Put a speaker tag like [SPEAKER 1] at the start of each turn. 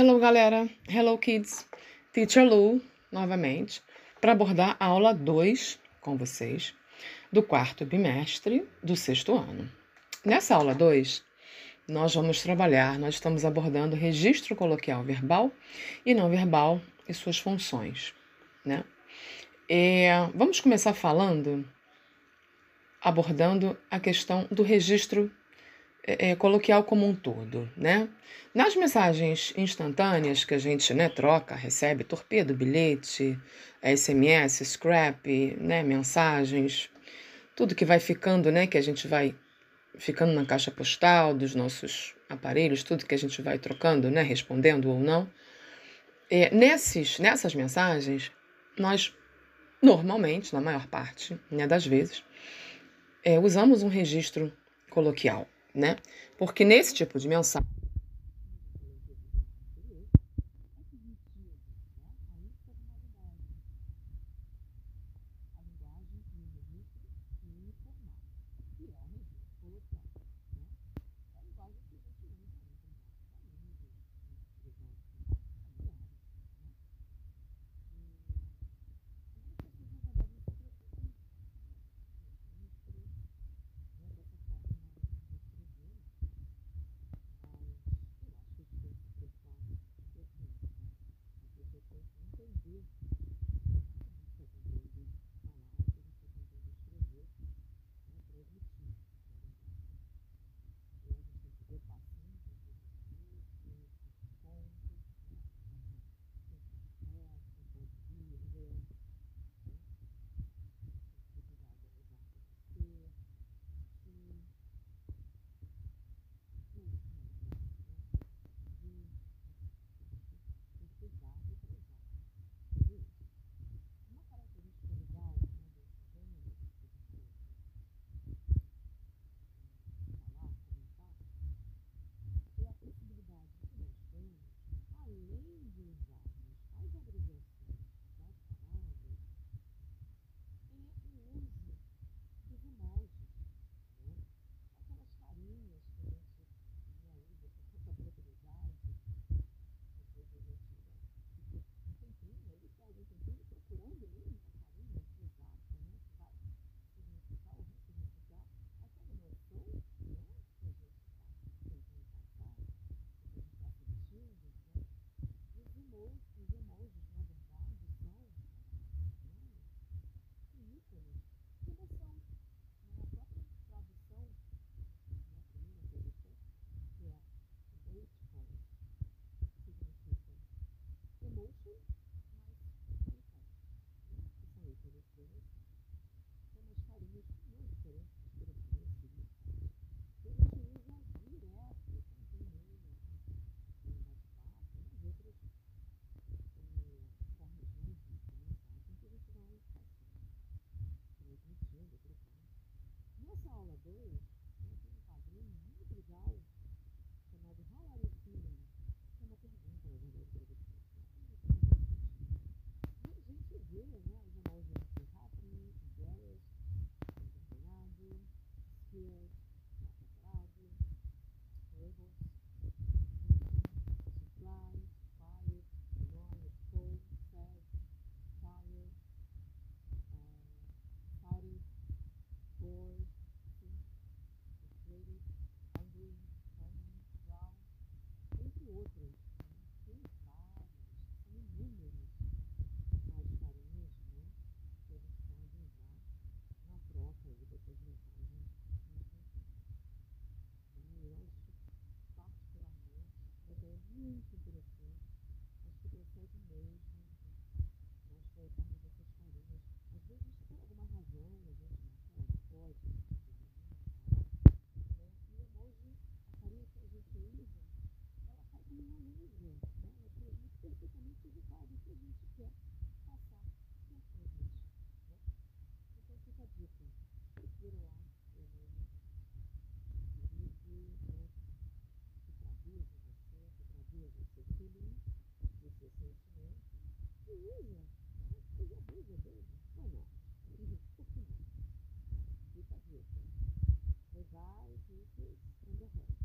[SPEAKER 1] Hello, galera. Hello, kids. Teacher Lu, novamente, para abordar a aula 2 com vocês do quarto bimestre do sexto ano. Nessa aula 2, nós vamos trabalhar, nós estamos abordando registro coloquial verbal e não verbal e suas funções, né? É, vamos começar falando, abordando a questão do registro é, é, coloquial como um todo, né? Nas mensagens instantâneas que a gente né, troca, recebe torpedo, bilhete, SMS, scrap, né, mensagens, tudo que vai ficando, né, que a gente vai ficando na caixa postal dos nossos aparelhos, tudo que a gente vai trocando, né, respondendo ou não. É, nesses, nessas mensagens, nós normalmente, na maior parte né, das vezes, é, usamos um registro coloquial né? Porque nesse tipo de mensagem
[SPEAKER 2] muito interessante. Acho que interessante mesmo. Nós colocamos essas farinhas. Às vezes, por alguma razão, né? a gente não pode. E hoje, a gente ela né? perfeitamente que a gente quer passar né? Então, fica lá. Revise, uses, and ahead.